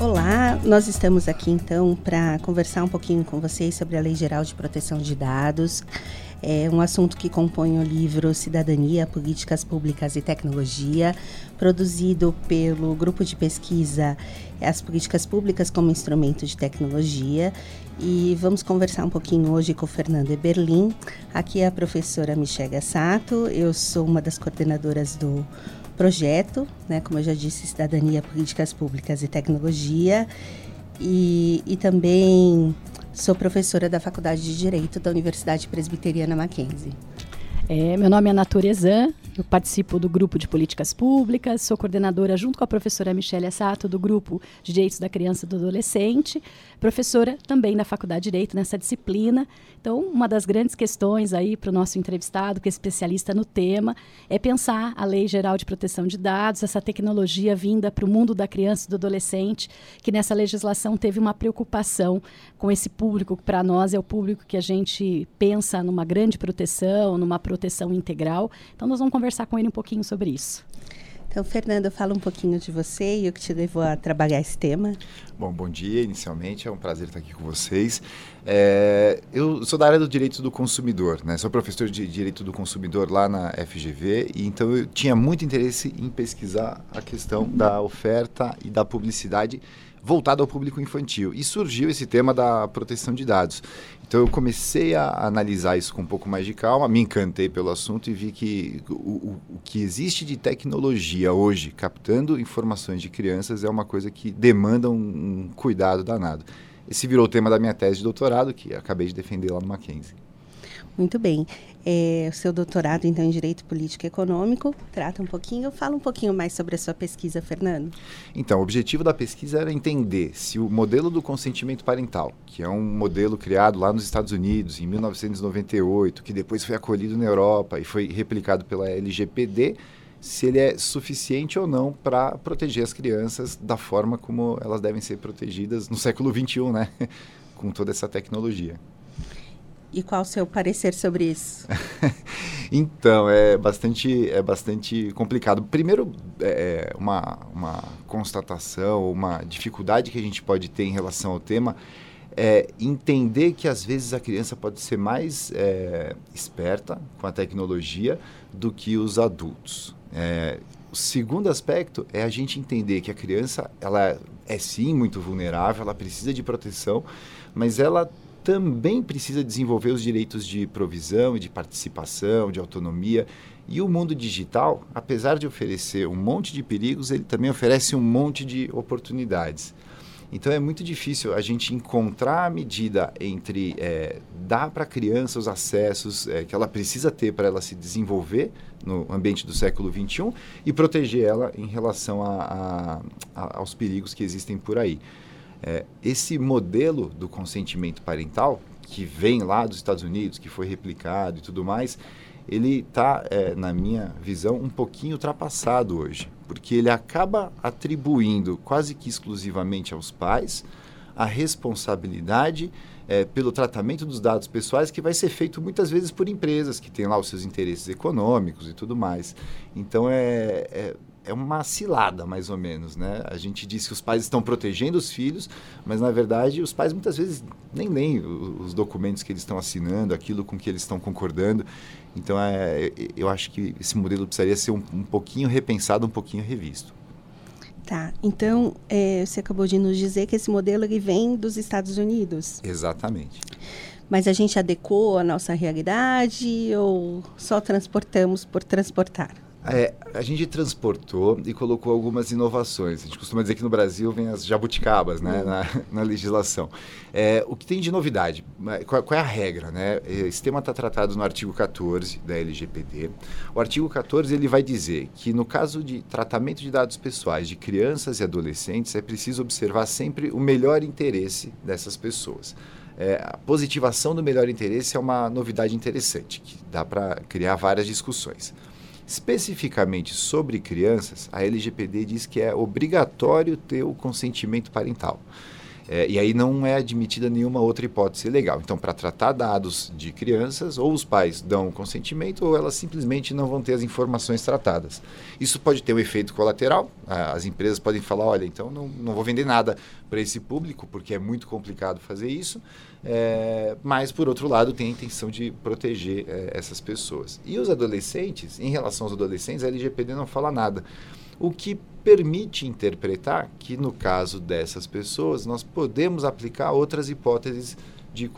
Olá, nós estamos aqui então para conversar um pouquinho com vocês sobre a Lei Geral de Proteção de Dados. É um assunto que compõe o livro Cidadania, Políticas Públicas e Tecnologia, produzido pelo grupo de pesquisa As Políticas Públicas como Instrumento de Tecnologia. E vamos conversar um pouquinho hoje com o Fernando Eberlin. Aqui é a professora Michelle Sato, eu sou uma das coordenadoras do projeto, né, como eu já disse, Cidadania, Políticas Públicas e Tecnologia, e, e também sou professora da Faculdade de Direito da Universidade Presbiteriana Mackenzie. É, meu nome é Naturezan, eu participo do grupo de políticas públicas, sou coordenadora junto com a professora Michelle Sato do grupo de Direitos da Criança e do Adolescente, professora também na Faculdade de Direito nessa disciplina. Então, uma das grandes questões aí para o nosso entrevistado, que é especialista no tema, é pensar a Lei Geral de Proteção de Dados, essa tecnologia vinda para o mundo da criança e do adolescente, que nessa legislação teve uma preocupação com esse público, que para nós é o público que a gente pensa numa grande proteção, numa proteção integral. Então, nós vamos conversar conversar com ele um pouquinho sobre isso. Então, Fernando, fala um pouquinho de você e o que te levou a trabalhar esse tema. Bom, bom dia, inicialmente, é um prazer estar aqui com vocês. É, eu sou da área do direito do consumidor, né? Sou professor de direito do consumidor lá na FGV, e então eu tinha muito interesse em pesquisar a questão da oferta e da publicidade voltada ao público infantil. E surgiu esse tema da proteção de dados. Então eu comecei a analisar isso com um pouco mais de calma, me encantei pelo assunto e vi que o, o, o, que existe de tecnologia hoje, captando informações de crianças, é uma coisa que demanda um, um cuidado danado. Esse virou o tema da minha tese de doutorado, que acabei de defender lá no Mackenzie. Muito bem. É, o seu doutorado, então, em Direito Político e Econômico, trata um pouquinho, fala um pouquinho mais sobre a sua pesquisa, Fernando. Então, o objetivo da pesquisa era entender se o modelo do consentimento parental, que é um modelo criado lá nos Estados Unidos, em 1998, que depois foi acolhido na Europa e foi replicado pela LGPD, se ele é suficiente ou não para proteger as crianças da forma como elas devem ser protegidas no século XXI, né? Com toda essa tecnologia. E qual o seu parecer sobre isso? então, é bastante, é bastante complicado. Primeiro, é, é uma, uma constatação, uma dificuldade que a gente pode ter em relação ao tema é entender que às vezes a criança pode ser mais é, esperta com a tecnologia do que os adultos. É, o segundo aspecto é a gente entender que a criança ela é sim muito vulnerável, ela precisa de proteção, mas ela também precisa desenvolver os direitos de provisão de participação, de autonomia. E o mundo digital, apesar de oferecer um monte de perigos, ele também oferece um monte de oportunidades. Então é muito difícil a gente encontrar a medida entre é, dar para a criança os acessos é, que ela precisa ter para ela se desenvolver no ambiente do século XXI e proteger ela em relação a, a, a, aos perigos que existem por aí. É, esse modelo do consentimento parental, que vem lá dos Estados Unidos, que foi replicado e tudo mais, ele está, é, na minha visão, um pouquinho ultrapassado hoje, porque ele acaba atribuindo quase que exclusivamente aos pais a responsabilidade é, pelo tratamento dos dados pessoais que vai ser feito muitas vezes por empresas que têm lá os seus interesses econômicos e tudo mais. Então é, é é uma cilada, mais ou menos, né? A gente diz que os pais estão protegendo os filhos, mas na verdade os pais muitas vezes nem leem os documentos que eles estão assinando, aquilo com que eles estão concordando. Então, é, eu acho que esse modelo precisaria ser um, um pouquinho repensado, um pouquinho revisto. Tá, então é, você acabou de nos dizer que esse modelo ele vem dos Estados Unidos. Exatamente. Mas a gente adequou a nossa realidade ou só transportamos por transportar? É, a gente transportou e colocou algumas inovações. A gente costuma dizer que no Brasil vem as jabuticabas né, na, na, legislação. É, o que tem de novidade? Qual, qual, é a regra? Né? Esse tema está tratado no artigo 14 da LGPD. O artigo 14 ele vai dizer que no caso de tratamento de dados pessoais de crianças e adolescentes é preciso observar sempre o melhor interesse dessas pessoas. É, a positivação do melhor interesse é uma novidade interessante, que dá para criar várias discussões. Especificamente sobre crianças, a LGPD diz que é obrigatório ter o consentimento parental. É, e aí não é admitida nenhuma outra hipótese legal. Então, para tratar dados de crianças, ou os pais dão consentimento, ou elas simplesmente não vão ter as informações tratadas. Isso pode ter um efeito colateral. As empresas podem falar: olha, então não, não vou vender nada para esse público, porque é muito complicado fazer isso. É, mas, por outro lado, tem a intenção de proteger é, essas pessoas. E os adolescentes, em relação aos adolescentes, a LGPD não fala nada. O que permite interpretar que, no caso dessas pessoas, nós podemos aplicar outras hipóteses de,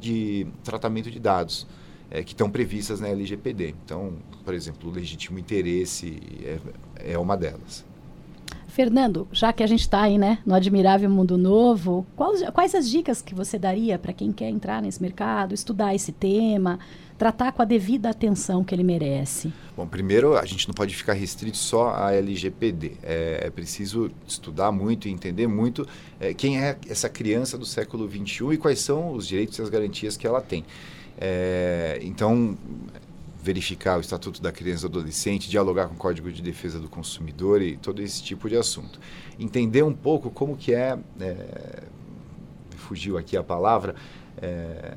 de tratamento de dados é, que estão previstas na LGPD. Então, por exemplo, o legítimo interesse é, é uma delas. Fernando, já que a gente está aí, né, no admirável mundo novo, quais, quais as dicas que você daria para quem quer entrar nesse mercado, estudar esse tema, tratar com a devida atenção que ele merece? Bom, primeiro, a gente não pode ficar restrito só à LGPD. É, é preciso estudar muito e entender muito é, quem é essa criança do século XXI e quais são os direitos e as garantias que ela tem. É, então, verificar o Estatuto da Criança e do Adolescente, dialogar com o Código de Defesa do Consumidor e todo esse tipo de assunto. Entender um pouco como que é, é fugiu aqui a palavra, é,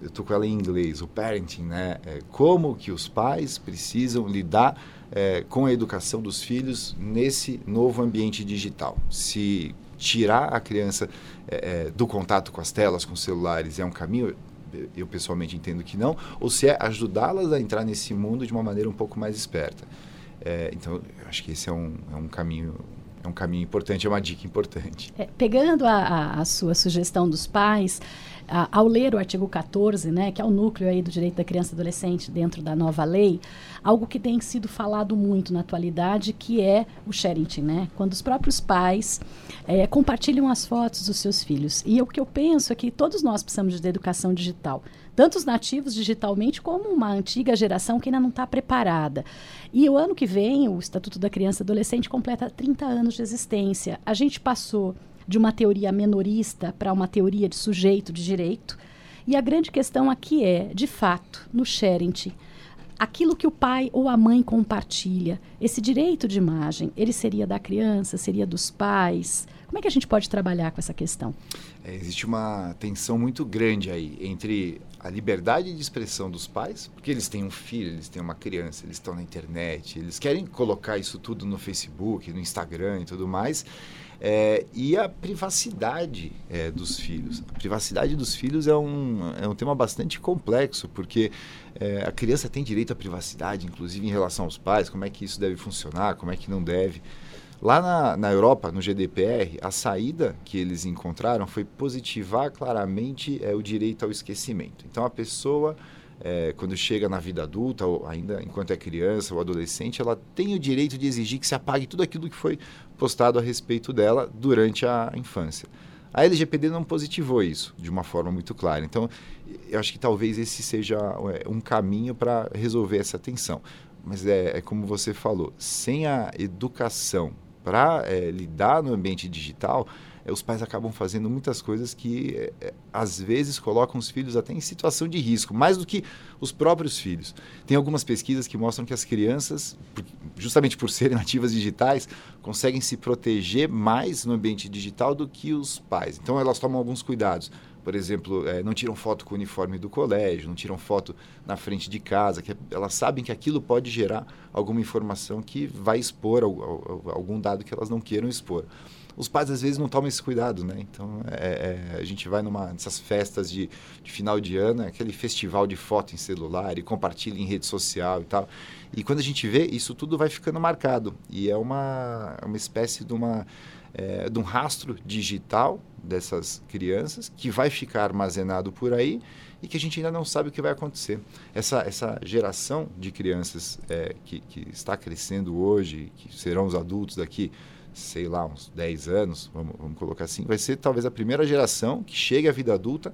eu estou com ela em inglês, o parenting, né? É, como que os pais precisam lidar é, com a educação dos filhos nesse novo ambiente digital. Se tirar a criança é, é do contato com as telas, com os celulares, é um caminho, eu pessoalmente entendo que não, ou se é ajudá-las a entrar nesse mundo de uma maneira um pouco mais esperta. É, então, acho que esse é um, é um caminho é um caminho importante, é uma dica importante. É, pegando a, a, a, sua sugestão dos pais, a, ao ler o artigo 14, né, que é o núcleo aí do direito da criança e adolescente dentro da nova lei, algo que tem sido falado muito na atualidade, que é o sharing, né? Quando os próprios pais é, compartilham as fotos dos seus filhos. E o que eu penso é que todos nós precisamos de educação digital tanto os nativos digitalmente como uma antiga geração que ainda não está preparada. E o ano que vem, o Estatuto da Criança e Adolescente completa 30 anos de existência. A gente passou de uma teoria menorista para uma teoria de sujeito de direito. E a grande questão aqui é, de fato, no sharing, aquilo que o pai ou a mãe compartilha, esse direito de imagem, ele seria da criança, seria dos pais? Como é que a gente pode trabalhar com essa questão? É, existe uma tensão muito grande aí entre a liberdade de expressão dos pais, porque eles têm um filho, eles têm uma criança, eles estão na internet, eles querem colocar isso tudo no Facebook, no Instagram e tudo mais, é, e a privacidade é, dos filhos. A privacidade dos filhos é um, é um tema bastante complexo, porque é, a criança tem direito à privacidade, inclusive em relação aos pais, como é que isso deve funcionar, como é que não deve. Lá na, na Europa, no GDPR, a saída que eles encontraram foi positivar claramente é, o direito ao esquecimento. Então, a pessoa, é, quando chega na vida adulta, ou ainda enquanto é criança ou adolescente, ela tem o direito de exigir que se apague tudo aquilo que foi postado a respeito dela durante a infância. A LGPD não positivou isso de uma forma muito clara. Então, eu acho que talvez esse seja é, um caminho para resolver essa tensão. Mas é, é como você falou, sem a educação para é, lidar no ambiente digital, é, os pais acabam fazendo muitas coisas que é, às vezes colocam os filhos até em situação de risco, mais do que os próprios filhos. Tem algumas pesquisas que mostram que as crianças, justamente por serem nativas digitais, conseguem se proteger mais no ambiente digital do que os pais. Então elas tomam alguns cuidados por exemplo, é, não tiram foto com o uniforme do colégio, não tiram foto na frente de casa, que elas sabem que aquilo pode gerar alguma informação que vai expor algum dado que elas não queiram expor. Os pais às vezes não tomam esse cuidado, né? Então é, é, a gente vai numa dessas festas de, de, final de ano, aquele festival de foto em celular e compartilha em rede social e tal. E quando a gente vê, isso tudo vai ficando marcado e é uma, uma espécie de uma é, de um rastro digital dessas crianças que vai ficar armazenado por aí e que a gente ainda não sabe o que vai acontecer. Essa, essa geração de crianças é, que, que está crescendo hoje, que serão os adultos daqui, sei lá, uns 10 anos, vamos, vamos colocar assim, vai ser talvez a primeira geração que chegue à vida adulta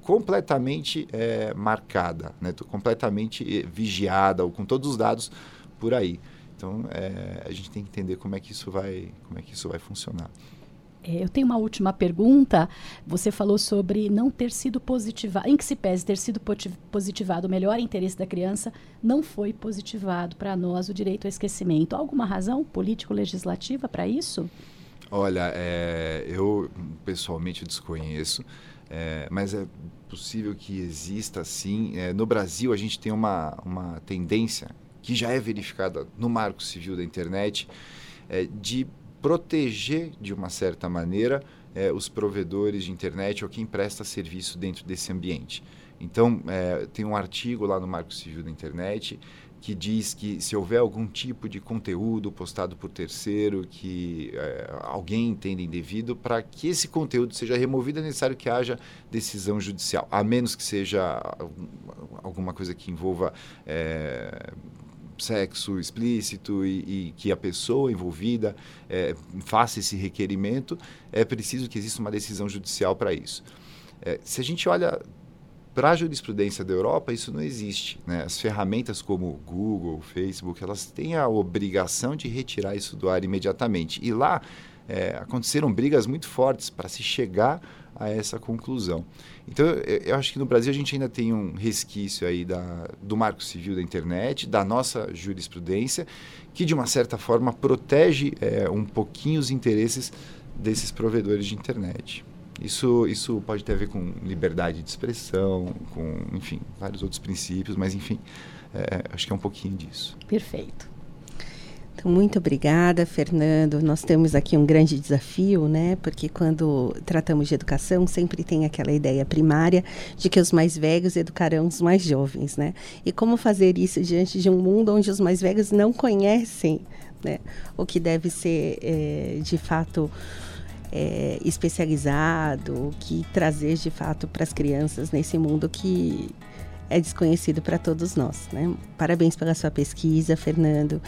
completamente é, marcada, né? completamente é, vigiada, ou com todos os dados por aí. Então, é, a gente tem que entender como é que isso vai, como é que isso vai funcionar. É, eu tenho uma última pergunta. Você falou sobre não ter sido positivado, em que se pese ter sido positivado o melhor interesse da criança, não foi positivado para nós o direito ao esquecimento. Há alguma razão político-legislativa para isso? Olha, é, eu pessoalmente desconheço, é, mas é possível que exista sim. É, no Brasil, a gente tem uma, uma tendência que já é verificada no Marco Civil da Internet é, de proteger de uma certa maneira é, os provedores de internet ou quem presta serviço dentro desse ambiente. Então, é, tem um artigo lá no Marco Civil da Internet que diz que se houver algum tipo de conteúdo postado por terceiro que é, alguém entenda indevido, para que esse conteúdo seja removido é necessário que haja decisão judicial, a menos que seja alguma coisa que envolva é, sexo explícito e, e, que a pessoa envolvida é, faça esse requerimento, é preciso que exista uma decisão judicial para isso. É, se a gente olha para a jurisprudência da Europa, isso não existe. Né? As ferramentas como Google, Facebook, elas têm a obrigação de retirar isso do ar imediatamente. E lá é, aconteceram brigas muito fortes para se chegar a essa conclusão. Então, eu, acho que no Brasil a gente ainda tem um resquício aí da, do marco civil da internet, da nossa jurisprudência, que de uma certa forma protege é, um pouquinho os interesses desses provedores de internet. Isso, isso pode ter a ver com liberdade de expressão, com, enfim, vários outros princípios, mas, enfim, é, acho que é um pouquinho disso. Perfeito. Então, muito obrigada, Fernando. Nós temos aqui um grande desafio, né? Porque quando tratamos de educação, sempre tem aquela ideia primária de que os mais velhos educarão os mais jovens, né? E como fazer isso diante de um mundo onde os mais velhos não conhecem né? o que deve ser, é, de fato, é, especializado, que trazer de fato para as crianças nesse mundo que é desconhecido para todos nós. Né? Parabéns pela sua pesquisa, Fernando.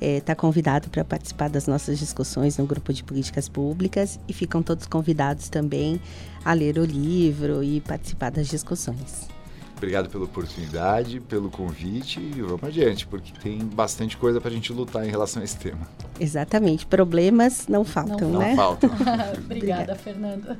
Está é, convidado para participar das nossas discussões no grupo de políticas públicas e ficam todos convidados também a ler o livro e participar das discussões. Obrigado pela oportunidade, pelo convite e vamos adiante, porque tem bastante coisa para a gente lutar em relação a esse tema. Exatamente. Problemas não faltam, não né? Não faltam. Obrigada, Fernanda.